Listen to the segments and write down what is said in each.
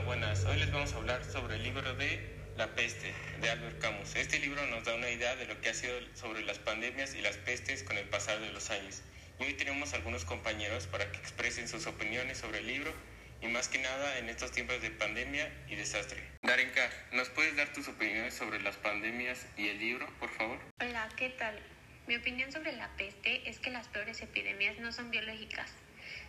buenas. Hoy les vamos a hablar sobre el libro de La peste de Albert Camus. Este libro nos da una idea de lo que ha sido sobre las pandemias y las pestes con el pasar de los años. Y hoy tenemos algunos compañeros para que expresen sus opiniones sobre el libro y más que nada en estos tiempos de pandemia y desastre. Darenka, ¿nos puedes dar tus opiniones sobre las pandemias y el libro, por favor? Hola, ¿qué tal? Mi opinión sobre la peste es que las peores epidemias no son biológicas,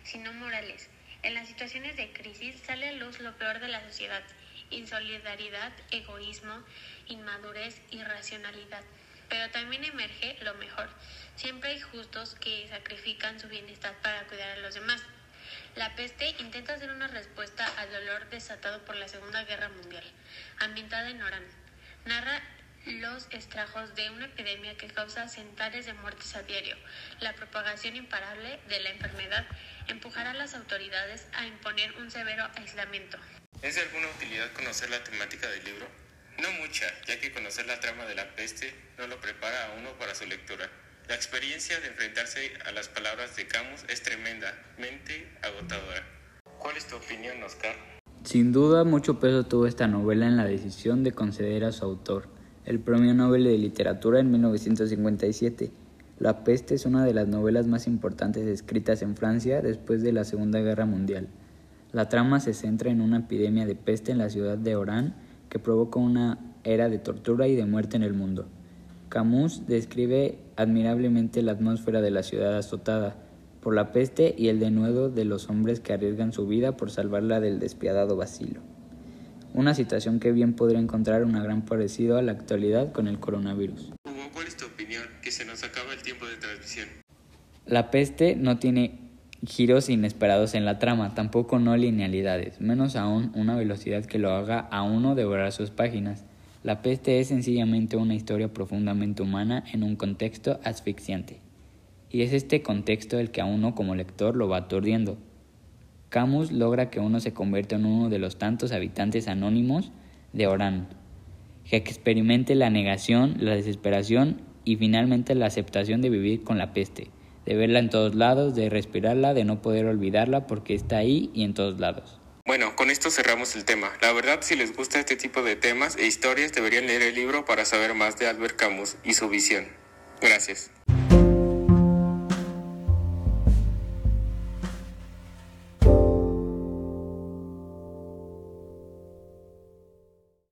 sino morales. En las situaciones de crisis sale a luz lo peor de la sociedad, insolidaridad, egoísmo, inmadurez, irracionalidad. Pero también emerge lo mejor. Siempre hay justos que sacrifican su bienestar para cuidar a los demás. La peste intenta hacer una respuesta al dolor desatado por la Segunda Guerra Mundial, ambientada en Orán. Narra los estragos de una epidemia que causa centenares de muertes a diario. La propagación imparable de la enfermedad empujará a las autoridades a imponer un severo aislamiento. ¿Es de alguna utilidad conocer la temática del libro? No mucha, ya que conocer la trama de la peste no lo prepara a uno para su lectura. La experiencia de enfrentarse a las palabras de Camus es tremendamente agotadora. ¿Cuál es tu opinión, Oscar? Sin duda, mucho peso tuvo esta novela en la decisión de conceder a su autor el Premio Nobel de Literatura en 1957. La peste es una de las novelas más importantes escritas en Francia después de la Segunda Guerra Mundial. La trama se centra en una epidemia de peste en la ciudad de Orán que provoca una era de tortura y de muerte en el mundo. Camus describe admirablemente la atmósfera de la ciudad azotada por la peste y el denuedo de los hombres que arriesgan su vida por salvarla del despiadado vacilo una situación que bien podría encontrar un gran parecido a la actualidad con el coronavirus. Hugo, ¿cuál es tu opinión? Que se nos acaba el tiempo de transmisión. La peste no tiene giros inesperados en la trama, tampoco no linealidades, menos aún una velocidad que lo haga a uno devorar sus páginas. La peste es sencillamente una historia profundamente humana en un contexto asfixiante. Y es este contexto el que a uno como lector lo va aturdiendo, Camus logra que uno se convierta en uno de los tantos habitantes anónimos de Orán, que experimente la negación, la desesperación y finalmente la aceptación de vivir con la peste, de verla en todos lados, de respirarla, de no poder olvidarla porque está ahí y en todos lados. Bueno, con esto cerramos el tema. La verdad, si les gusta este tipo de temas e historias, deberían leer el libro para saber más de Albert Camus y su visión. Gracias.